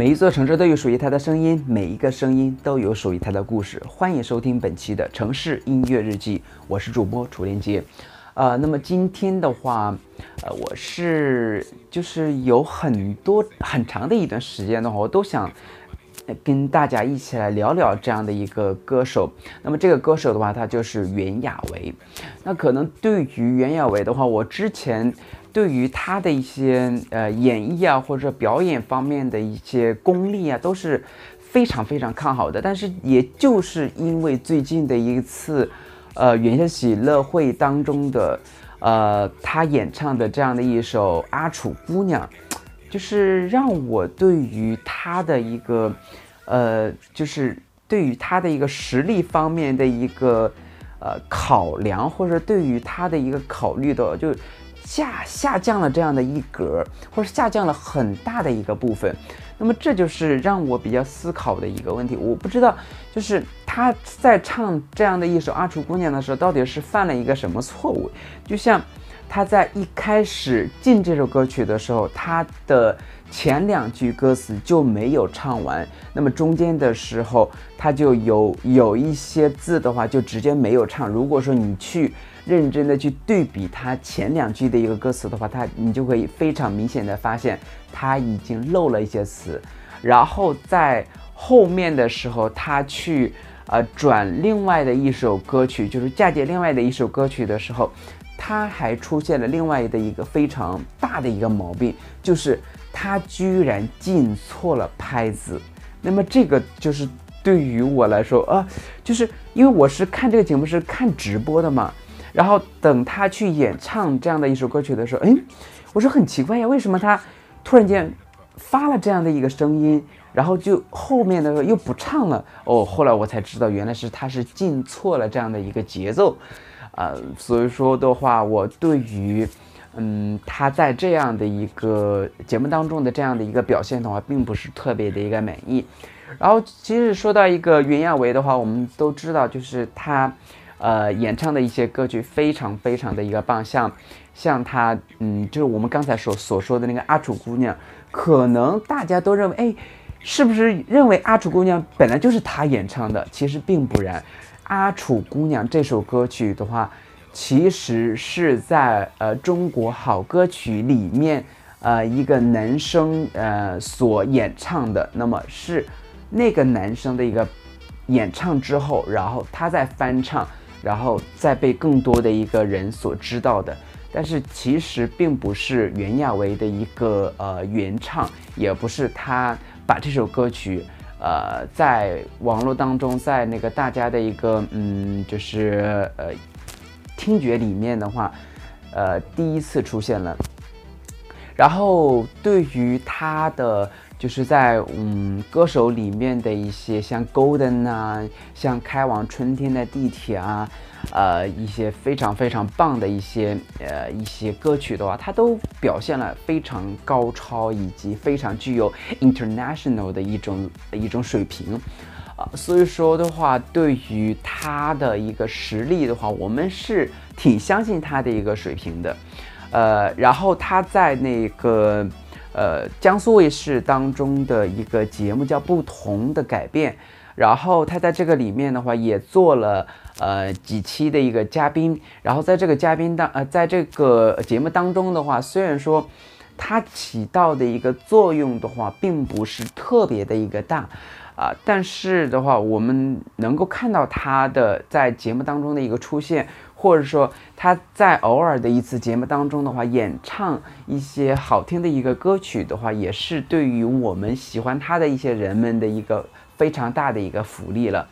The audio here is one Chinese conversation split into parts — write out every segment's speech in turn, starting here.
每一座城市都有属于它的声音，每一个声音都有属于它的故事。欢迎收听本期的城市音乐日记，我是主播楚连杰。呃，那么今天的话，呃，我是就是有很多很长的一段时间的话，我都想跟大家一起来聊聊这样的一个歌手。那么这个歌手的话，他就是袁娅维。那可能对于袁娅维的话，我之前。对于他的一些呃演绎啊，或者表演方面的一些功力啊，都是非常非常看好的。但是，也就是因为最近的一次，呃，元宵喜乐会当中的，呃，他演唱的这样的一首《阿楚姑娘》，就是让我对于他的一个，呃，就是对于他的一个实力方面的一个，呃，考量，或者对于他的一个考虑的，就。下下降了这样的一格，或者下降了很大的一个部分，那么这就是让我比较思考的一个问题。我不知道，就是他在唱这样的一首《阿楚姑娘》的时候，到底是犯了一个什么错误？就像他在一开始进这首歌曲的时候，他的前两句歌词就没有唱完，那么中间的时候他就有有一些字的话就直接没有唱。如果说你去。认真的去对比他前两句的一个歌词的话，他你就会非常明显的发现他已经漏了一些词，然后在后面的时候，他去呃转另外的一首歌曲，就是嫁接另外的一首歌曲的时候，他还出现了另外的一个非常大的一个毛病，就是他居然进错了拍子。那么这个就是对于我来说啊，就是因为我是看这个节目是看直播的嘛。然后等他去演唱这样的一首歌曲的时候，哎，我说很奇怪呀，为什么他突然间发了这样的一个声音，然后就后面的时候又不唱了？哦，后来我才知道，原来是他是进错了这样的一个节奏，呃，所以说的话，我对于，嗯，他在这样的一个节目当中的这样的一个表现的话，并不是特别的一个满意。然后其实说到一个袁娅维的话，我们都知道，就是他。呃，演唱的一些歌曲非常非常的一个棒，像像他，嗯，就是我们刚才所所说的那个阿楚姑娘，可能大家都认为，哎，是不是认为阿楚姑娘本来就是他演唱的？其实并不然，阿楚姑娘这首歌曲的话，其实是在呃中国好歌曲里面，呃一个男生呃所演唱的，那么是那个男生的一个演唱之后，然后他再翻唱。然后再被更多的一个人所知道的，但是其实并不是袁娅维的一个呃原唱，也不是他把这首歌曲呃在网络当中，在那个大家的一个嗯就是呃听觉里面的话，呃第一次出现了。然后对于他的。就是在嗯歌手里面的一些像 Golden 啊，像开往春天的地铁啊，呃一些非常非常棒的一些呃一些歌曲的话，它都表现了非常高超以及非常具有 international 的一种一种水平啊，所以说的话，对于他的一个实力的话，我们是挺相信他的一个水平的，呃，然后他在那个。呃，江苏卫视当中的一个节目叫《不同的改变》，然后他在这个里面的话也做了呃几期的一个嘉宾，然后在这个嘉宾当呃在这个节目当中的话，虽然说他起到的一个作用的话并不是特别的一个大啊，但是的话我们能够看到他的在节目当中的一个出现。或者说他在偶尔的一次节目当中的话，演唱一些好听的一个歌曲的话，也是对于我们喜欢他的一些人们的一个非常大的一个福利了。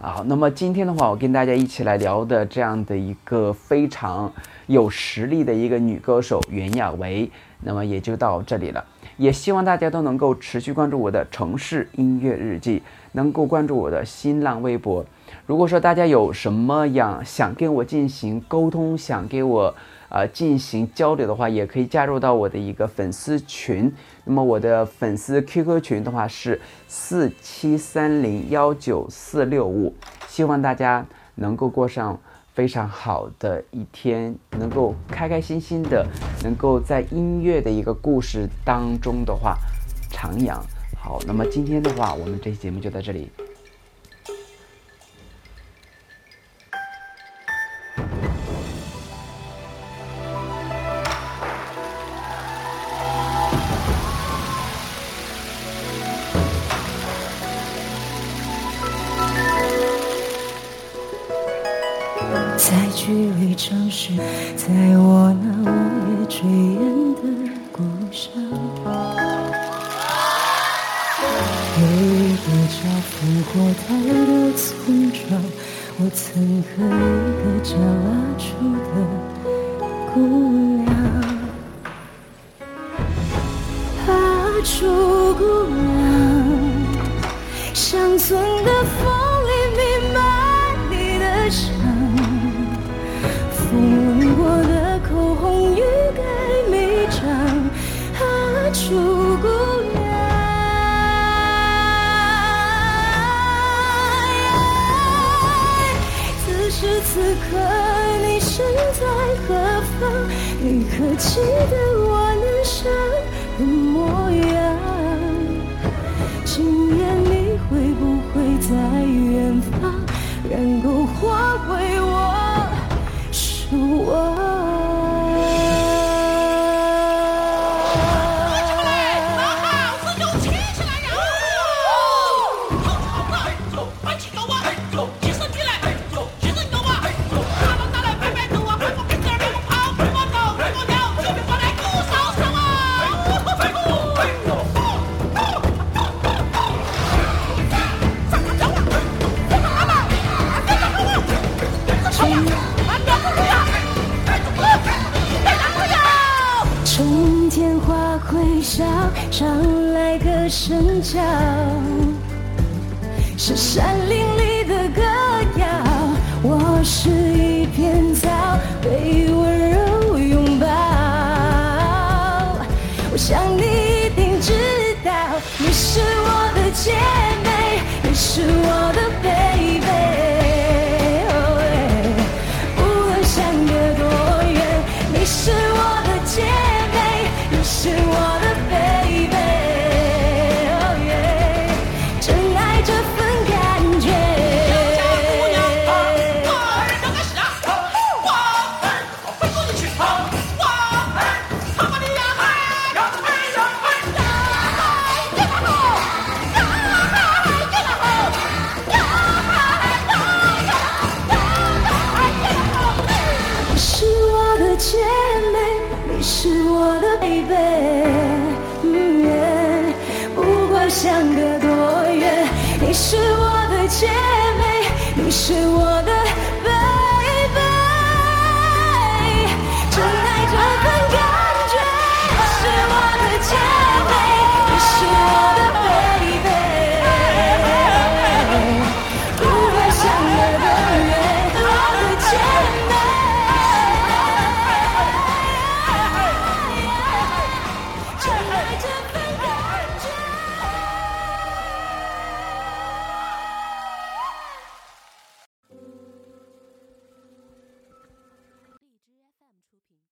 啊，那么今天的话，我跟大家一起来聊的这样的一个非常有实力的一个女歌手袁娅维，那么也就到这里了。也希望大家都能够持续关注我的城市音乐日记，能够关注我的新浪微博。如果说大家有什么样想跟我进行沟通，想给我呃进行交流的话，也可以加入到我的一个粉丝群。那么我的粉丝 QQ 群的话是四七三零幺九四六五，希望大家能够过上。非常好的一天，能够开开心心的，能够在音乐的一个故事当中的话徜徉。好，那么今天的话，我们这期节目就到这里。城市，在我那午夜炊烟的故乡，有一个叫烽火台的村庄，我曾和一个叫阿楚的姑娘，阿楚姑娘，乡村的风。你可记得我年少的模样？常来歌声叫，是山林里的歌谣。我是一片草，被温柔拥抱。我想你一定知道，你是我的姐妹，你是我的。你是我